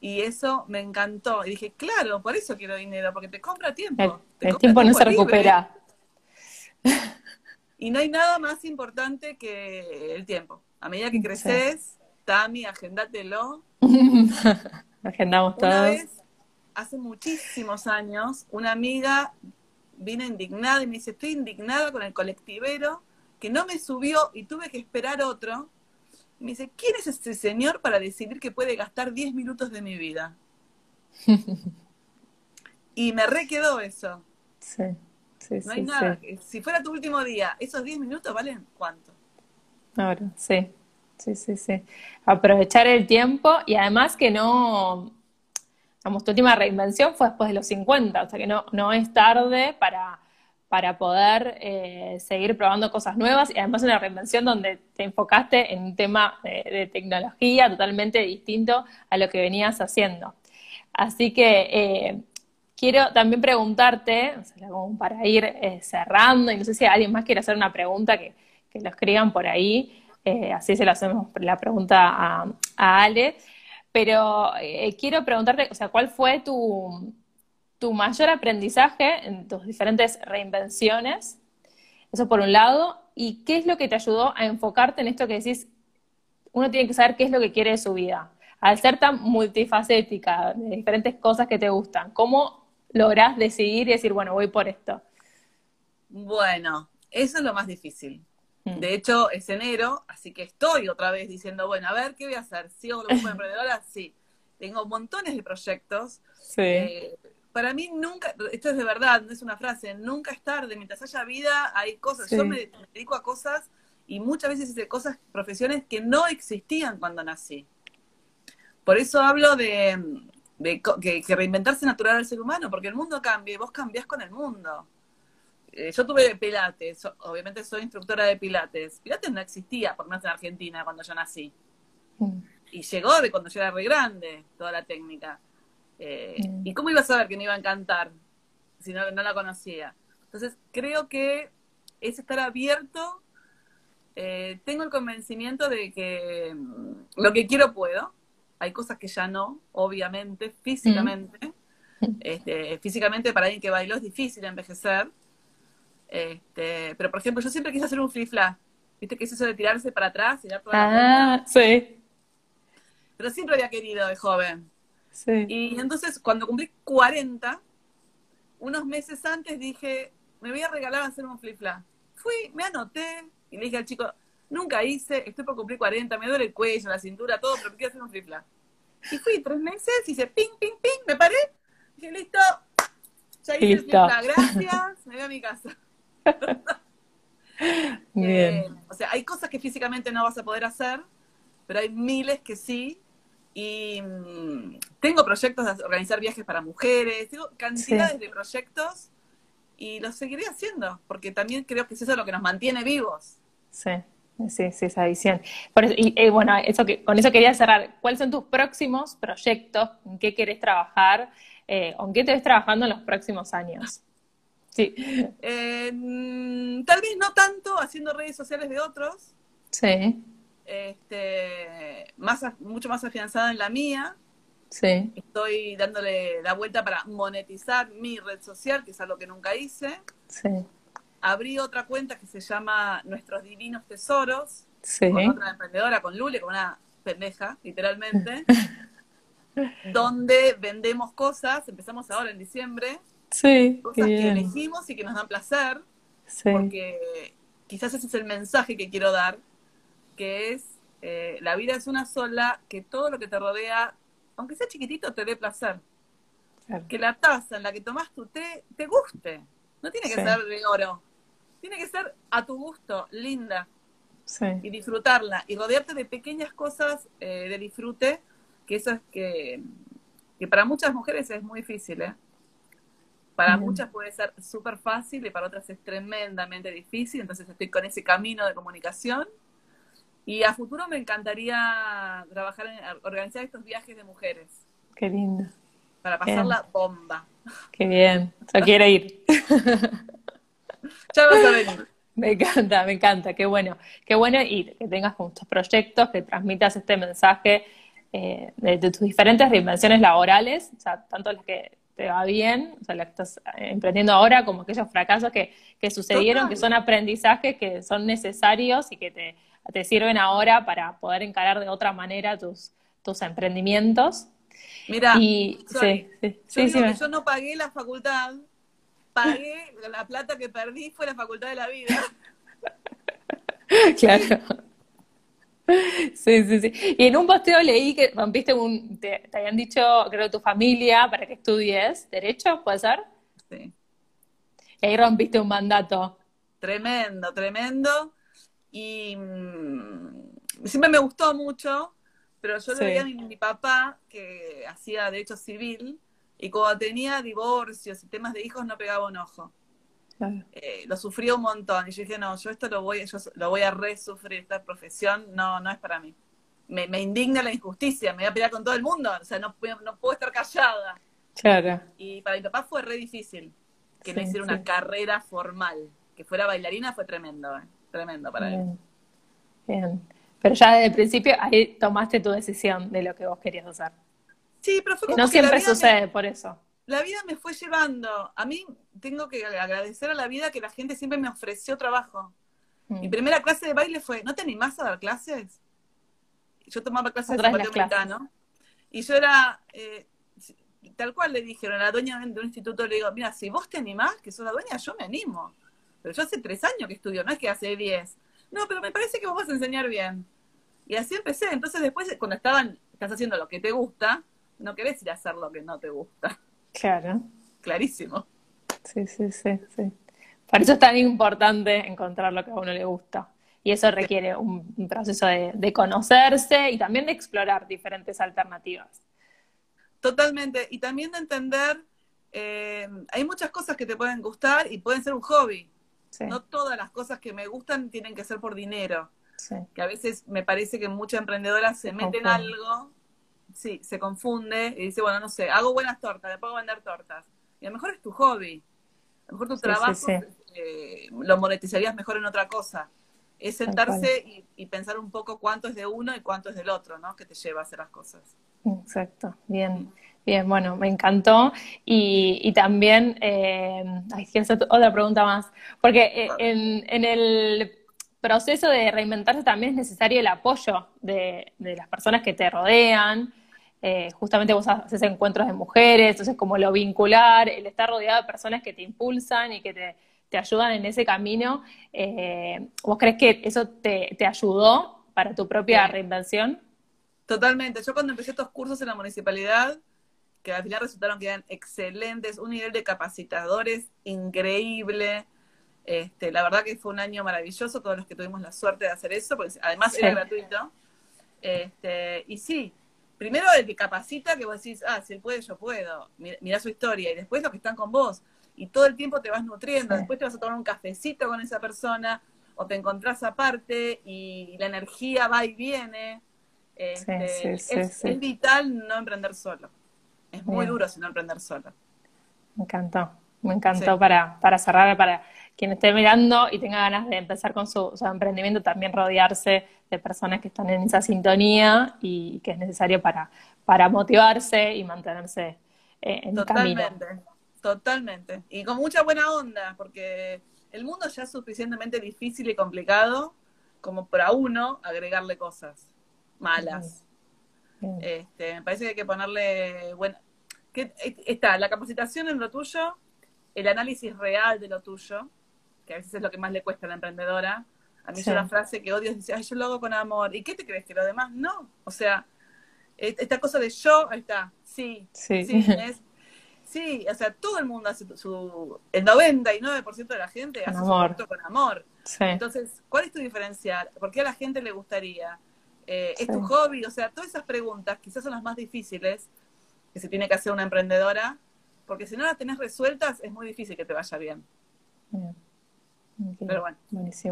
Y eso me encantó. Y dije, claro, por eso quiero dinero, porque te compra tiempo. El, tiempo, no se recupera. *laughs* Y no hay nada más importante que el tiempo. A medida que creces, Tami, agendátelo. *laughs* Agendamos todos. Una vez, hace muchísimos años, una amiga vino indignada y me dice, estoy indignada con el colectivero que no me subió y tuve que esperar otro. me dice, ¿quién es este señor para decidir que puede gastar 10 minutos de mi vida? *laughs* y me requedó eso. Sí, sí, No hay nada. Si fuera tu último día, ¿esos 10 minutos valen cuánto? Ahora, sí. Sí, sí, sí. Aprovechar el tiempo y además que no, digamos, tu última reinvención fue después de los 50, o sea que no, no es tarde para para poder eh, seguir probando cosas nuevas y además una reinvención donde te enfocaste en un tema de, tecnología totalmente distinto a lo que venías haciendo. Así que eh, quiero también preguntarte, como para ir eh, cerrando, y no sé si alguien más quiere hacer una pregunta, que, que lo escriban por ahí, así se le hacemos la pregunta a, Ale, pero quiero preguntarte, o sea, ¿cuál fue tu, tu mayor aprendizaje en tus diferentes reinvenciones? Eso por un lado, ¿y qué es lo que te ayudó a enfocarte en esto que decís, uno tiene que saber qué es lo que quiere de su vida? Al ser tan multifacética, de diferentes cosas que te gustan, ¿cómo lográs decidir y decir, bueno, voy por esto? Bueno, eso es lo más difícil. Mm. De hecho, es enero, así que estoy otra vez diciendo, bueno, a ver, ¿qué voy a hacer? ¿Sigo *laughs* de emprendedora? Sí. Tengo montones de proyectos. Sí. Eh, para mí nunca, esto es de verdad, no es una frase, nunca es tarde, mientras haya vida hay cosas. Yo me, dedico a cosas y muchas veces hice cosas, profesiones que no existían cuando nací. Por eso hablo de, que, que, reinventarse natural al ser humano, porque el mundo cambia y vos cambiás con el mundo. Eh, yo tuve pilates, obviamente soy instructora de pilates. Pilates no existía, por más en Argentina, cuando yo nací. Mm. Y llegó de cuando yo era re grande, toda la técnica. Eh, mm. ¿Y cómo iba a saber que me iba a encantar si no, no la conocía? Entonces, creo que es estar abierto. Eh, tengo el convencimiento de que mm, lo que quiero puedo. Hay cosas que ya no, obviamente, físicamente. Este, físicamente para alguien que bailó es difícil envejecer este, pero por ejemplo, yo siempre quise hacer un flip flap. ¿Viste que es eso de tirarse para atrás y dar toda Ah, sí. Pero siempre había querido de joven. Sí. Y entonces, cuando cumplí 40, unos meses antes dije, me voy a regalar hacer un flip flap. Fui, me anoté y le dije al chico, nunca hice, estoy por cumplir 40, me duele el cuello, la cintura, todo, pero quiero hacer un flip flap. Y fui tres meses, hice ping, ping, ping, me paré, dije, listo, ya hice el flip gracias, me voy a mi casa. *laughs* Bien. Eh, o sea, hay cosas que físicamente no vas a poder hacer, pero hay miles que sí. Y mm, tengo proyectos de organizar viajes para mujeres, tengo cantidades de proyectos y los seguiré haciendo, porque también creo que es eso lo que nos mantiene vivos. Sí. Sí, sí, esa visión. y eh, bueno, eso que, con eso quería cerrar. ¿Cuáles son tus próximos proyectos? ¿En qué querés trabajar? Eh, ¿En qué te ves trabajando en los próximos años? Sí. Eh, mm, tal vez no tanto haciendo redes sociales de otros. Sí. Este, más, mucho más afianzada en la mía. Sí. Estoy dándole la vuelta para monetizar mi red social, que es algo que nunca hice. Sí. Abrí otra cuenta que se llama Nuestros Divinos Tesoros. Sí. Con otra emprendedora, con Lule, con una pendeja, literalmente. *laughs* donde vendemos cosas. Empezamos ahora en diciembre Sí. Cosas que elegimos y que nos dan placer. Porque quizás ese es el mensaje que quiero dar, que es, eh, la vida es una sola, que todo lo que te rodea, aunque sea chiquitito, te dé placer. Que la taza en la que tomas tu té te guste. No tiene que ser de oro. Tiene que ser a tu gusto, linda. Y disfrutarla. Y rodearte de pequeñas cosas eh, de disfrute, que eso es que, que para muchas mujeres es muy difícil, ¿eh? Para muchas puede ser súper fácil y para otras es tremendamente difícil, entonces estoy con ese camino de comunicación. Y a futuro me encantaría trabajar en organizar estos viajes de mujeres. Qué lindo. Para pasar la bomba. Qué bien. Yo quiero ir. ya vas a venir. Me encanta, me encanta, qué bueno, qué bueno y que tengas muchos proyectos, que transmitas este mensaje eh, de, de, tus diferentes reinvenciones laborales, o sea, tanto las que te va bien, o sea, la que estás emprendiendo ahora, como aquellos fracasos que, que sucedieron, que son aprendizajes que son necesarios y que te, te, sirven ahora para poder encarar de otra manera tus, tus emprendimientos. Mira, y, sí, sí, yo, yo no pagué la facultad, pagué la plata que perdí fue la facultad de la vida. *laughs* claro. Sí, sí, sí. Y en un posteo leí que rompiste un, te, habían dicho, creo, tu familia para que estudies Derecho, ¿puede ser? Sí. Y ahí rompiste un mandato. Tremendo, tremendo. Y mm, siempre me gustó mucho, pero yo le veía a mi, papá que hacía Derecho Civil y cuando tenía divorcios y temas de hijos no pegaba un ojo. Eh, lo sufrió un montón. Y yo dije, no, yo esto lo voy, yo lo voy a resufrir, esta profesión no, no es para mí. Me, indigna la injusticia, me voy a pelear con todo el mundo, o sea, no, no puedo estar callada. Claro. Y para mi papá fue re difícil que no hiciera una carrera formal. Que fuera bailarina fue tremendo, ¿eh? Tremendo para él. Bien. Pero ya desde el principio ahí tomaste tu decisión de lo que vos querías hacer. Sí, pero fue como No siempre sucede por eso. La vida me fue llevando. A mí tengo que agradecer a la vida que la gente siempre me ofreció trabajo. Mm. Mi primera clase de baile fue, ¿no te animás a dar clases? Yo tomaba clases de zapateo americano. Y yo era, eh, tal cual le dijeron a la dueña de un instituto, le digo, mira, si vos te animás, que sos la dueña, yo me animo. Pero yo hace tres años que estudio, no es que hace diez. No, pero me parece que vos vas a enseñar bien. Y así empecé. Entonces después, cuando estaban, estás haciendo lo que te gusta, no querés ir a hacer lo que no te gusta. Claro. Clarísimo. Sí, sí, sí, sí. Por eso es tan importante encontrar lo que a uno le gusta. Y eso requiere un, proceso de, conocerse y también de explorar diferentes alternativas. Totalmente. Y también de entender, eh, hay muchas cosas que te pueden gustar y pueden ser un hobby. No todas las cosas que me gustan tienen que ser por dinero. Que a veces me parece que muchas emprendedoras se, meten en algo, sí, se confunde y dice, bueno, no sé, hago buenas tortas, le puedo vender tortas. Y a lo mejor es tu hobby. A lo mejor tu trabajo eh, lo monetizarías mejor en otra cosa. Es sentarse y, pensar un poco cuánto es de uno y cuánto es del otro, ¿no? Que te lleva a hacer las cosas. Exacto, bien. Bien, bueno, me encantó. Y, también, eh, ay, otra pregunta más, porque eh, en, el proceso de reinventarse también es necesario el apoyo de, las personas que te rodean. Eh, justamente vos haces encuentros de mujeres, entonces como lo vincular, el estar rodeado de personas que te impulsan y que te, ayudan en ese camino, eh, ¿vos crees que eso te, te ayudó para tu propia reinvención? Totalmente. Yo cuando empecé estos cursos en la municipalidad, que al final resultaron que eran excelentes, un nivel de capacitadores increíble. Este, la verdad que fue un año maravilloso, todos los que tuvimos la suerte de hacer eso, porque además era gratuito. Este, y sí, primero el que capacita, que vos decís, ah, si él puede, yo puedo. Mirá su historia. Y después los que están con vos. Y todo el tiempo te vas nutriendo. Después te vas a tomar un cafecito con esa persona, o te encontrás aparte, y la energía va y viene. Este, es vital no emprender solo. Es muy duro si no emprender solo. Me encantó, me encantó para, para cerrar, para quien esté mirando y tenga ganas de empezar con su, emprendimiento, también rodearse de personas que están en esa sintonía y que es necesario para, para motivarse y mantenerse eh, en el camino. Totalmente, totalmente. Y con mucha buena onda, porque el mundo ya es suficientemente difícil y complicado como para uno agregarle cosas malas. Este, me parece que hay que ponerle buena, que está la capacitación en lo tuyo, el análisis real de lo tuyo, que a veces es lo que más le cuesta a la emprendedora. A mí es una frase que odio, dice, ay, yo lo hago con amor. ¿Y qué te crees? Que lo demás no. O sea, esta cosa de yo, ahí está, sí, sí, sí, sí, o sea, todo el mundo hace su, el 99% de la gente hace amor. su con amor. Entonces, ¿cuál es tu diferencial? ¿Por qué a la gente le gustaría? Eh, ¿Es tu hobby? O sea, todas esas preguntas quizás son las más difíciles, que se tiene que hacer una emprendedora, porque si no las tenés resueltas es muy difícil que te vaya bien. Pero bueno,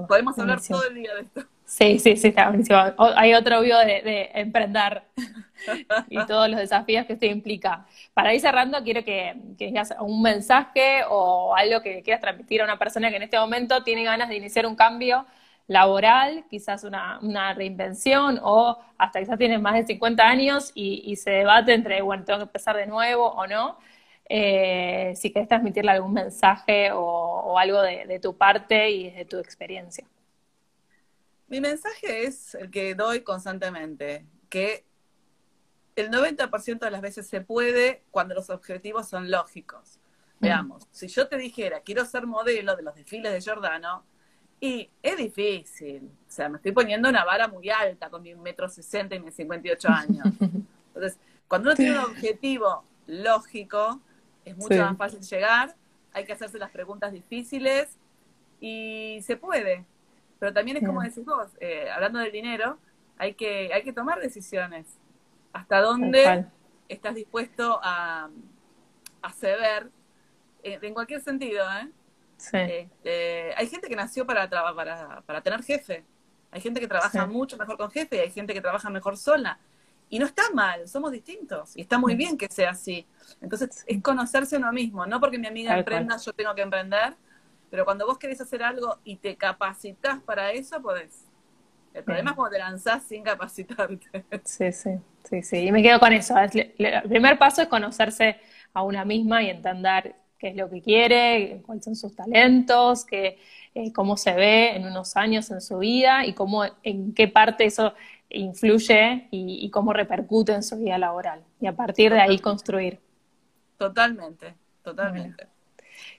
podemos hablar todo el día de esto. Sí, sí, sí, está buenísimo. hay otro video de, emprender *laughs* y todos los desafíos que esto implica. Para ir cerrando, quiero que, que digas un mensaje o algo que quieras transmitir a una persona que en este momento tiene ganas de iniciar un cambio laboral, quizás una, reinvención o hasta quizás tienes más de 50 años y, se debate entre, bueno, tengo que empezar de nuevo o no. Eh, si querés transmitirle algún mensaje o, algo de, tu parte y de tu experiencia. Mi mensaje es el que doy constantemente, que el 90% de las veces se puede cuando los objetivos son lógicos. Mm. Veamos, si yo te dijera, quiero ser modelo de los desfiles de Giordano, y es difícil. O sea, me estoy poniendo una vara muy alta con mi metro sesenta y mis 58 años. *laughs* Entonces, cuando uno tiene un objetivo lógico, es mucho más fácil llegar. Hay que hacerse las preguntas difíciles y se puede. Pero también es como decís vos, eh, hablando del dinero, hay que, hay que tomar decisiones. ¿Hasta dónde estás dispuesto a, a ceder? Eh, en cualquier sentido, ¿eh? Este, hay gente que nació para, para, para tener jefe. Hay gente que trabaja mucho mejor con jefe y hay gente que trabaja mejor sola. Y no está mal, somos distintos. Y está muy bien que sea así. Entonces, es conocerse uno mismo. No porque mi amiga emprenda, yo tengo que emprender. Pero cuando vos querés hacer algo y te capacitas para eso, podés. El problema es cuando te lanzás sin capacitarte. *laughs* Sí, sí, sí, sí. Y me quedo con eso. El primer paso es conocerse a una misma y entender qué es lo que quiere, cuáles son sus talentos, qué, eh, cómo se ve en unos años en su vida y cómo, en qué parte eso influye y, cómo repercute en su vida laboral. Y a partir de ahí construir. Totalmente, totalmente.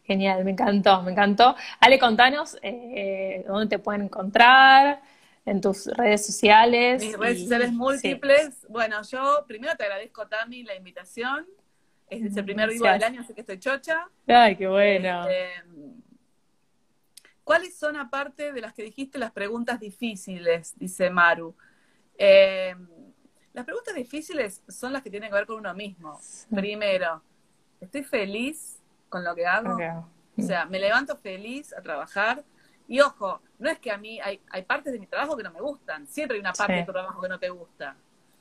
Genial, me encantó, me encantó. Ale, contanos eh, dónde te pueden encontrar, en tus redes sociales. Mis redes sociales múltiples. Bueno, yo primero te agradezco, Tami, la invitación. Es el primer vivo del año, así que estoy chocha. Ay, qué bueno. Este, ¿Cuáles son, aparte de las que dijiste, las preguntas difíciles? Dice Maru. Eh, las preguntas difíciles son las que tienen que ver con uno mismo. Primero, ¿estoy feliz con lo que hago? O sea, me levanto feliz a trabajar. Y ojo, no es que a mí hay, hay partes de mi trabajo que no me gustan. Siempre hay una parte de tu trabajo que no te gusta.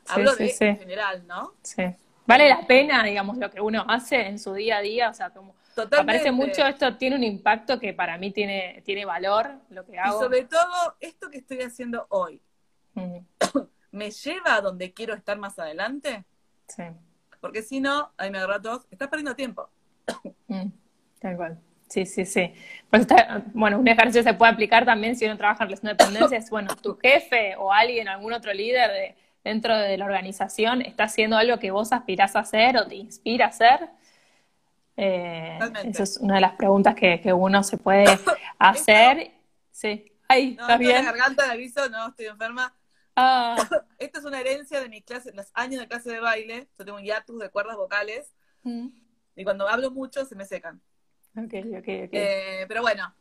Hablo de en general, ¿no? Sí. Vale la pena, digamos, lo que uno hace en su día a día, o sea, como Totalmente. parece mucho, esto tiene un impacto que para mí tiene, tiene valor, lo que hago. Y sobre todo, esto que estoy haciendo hoy, mm. *coughs* ¿me lleva a donde quiero estar más adelante? Sí. Porque si no, ahí me agarro todos, estás perdiendo tiempo. Mm, tal cual. Sí, sí, sí. Pues bueno, un ejercicio se puede aplicar también si uno trabaja en relación de dependencia, *coughs* es, bueno, tu jefe o alguien, algún otro líder de dentro de la organización está haciendo algo que vos aspirás a hacer o te inspira a hacer? Eh, esa es una de las preguntas que, uno se puede *coughs* hacer. sí. Ay, no, ¿estás bien? La garganta de aviso, no, estoy enferma. Ah. *coughs* Esto es una herencia de mis clases, los años de clase de baile. Yo tengo un hiatus de cuerdas vocales. Mm. Y cuando hablo mucho se me secan. Ok, ok, ok. Eh, pero bueno,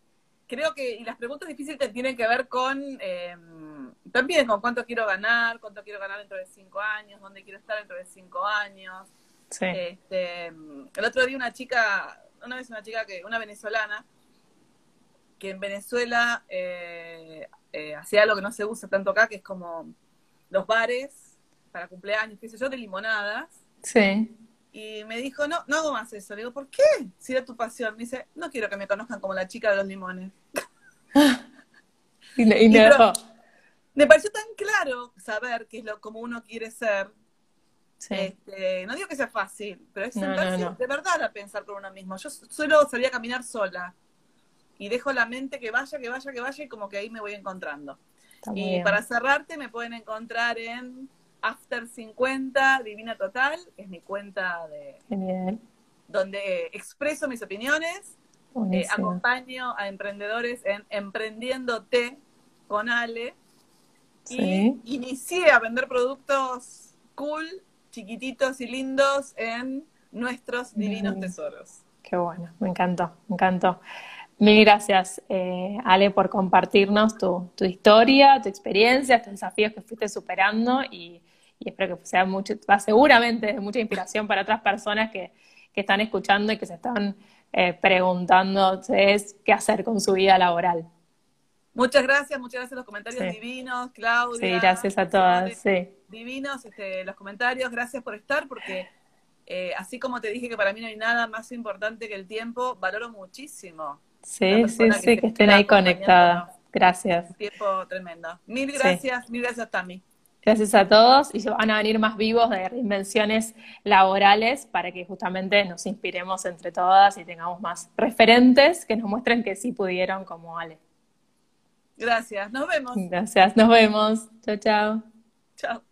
creo que y las preguntas difíciles tienen que ver con eh, también con cuánto quiero ganar, cuánto quiero ganar dentro de cinco años, dónde quiero estar dentro de cinco años. Sí. Este, el otro día una chica, una vez una chica que, una venezolana, que en Venezuela eh, eh, hacía algo que no se usa tanto acá, que es como los bares para cumpleaños, qué sé yo, de limonadas. Sí. Y me dijo, no, no hago más eso. Le digo, ¿por qué? Si era tu pasión. Me dice, no quiero que me conozcan como la chica de los limones. *laughs* y, y, dejó. Me pareció tan claro saber qué es lo como uno quiere ser. Este, no digo que sea fácil, pero es sentarse de verdad a pensar por uno mismo. Yo suelo salir a caminar sola y dejo la mente que vaya, que vaya, que vaya y como que ahí me voy encontrando. y para cerrarte me pueden encontrar en After 50 Divina Total, que es mi cuenta de Genial. donde expreso mis opiniones, eh, acompaño a emprendedores en Emprendiéndote con Ale y inicié a vender productos cool, chiquititos y lindos en nuestros divinos tesoros. Qué bueno, me encantó, me encantó. Mil gracias, eh, Ale, por compartirnos tu, historia, tu experiencia, tus desafíos que fuiste superando y, espero que sea mucho, va seguramente de mucha inspiración para otras personas que, están escuchando y que se están eh, preguntando qué hacer con su vida laboral. Muchas gracias, muchas gracias los comentarios divinos, Claudia. Sí, gracias a todas, sí. Divinos este, los comentarios, gracias por estar, porque eh, así como te dije que para mí no hay nada más importante que el tiempo, valoro muchísimo. Sí, sí, sí, que, estén ahí conectadas. Gracias. tiempo tremendo. Mil gracias, mil gracias, Tami. Gracias a todos y van a venir más vivos de reinvenciones laborales para que justamente nos inspiremos entre todas y tengamos más referentes que nos muestren que sí pudieron como Ale. Gracias, nos vemos. Gracias, nos vemos. Chao, chao. Chao.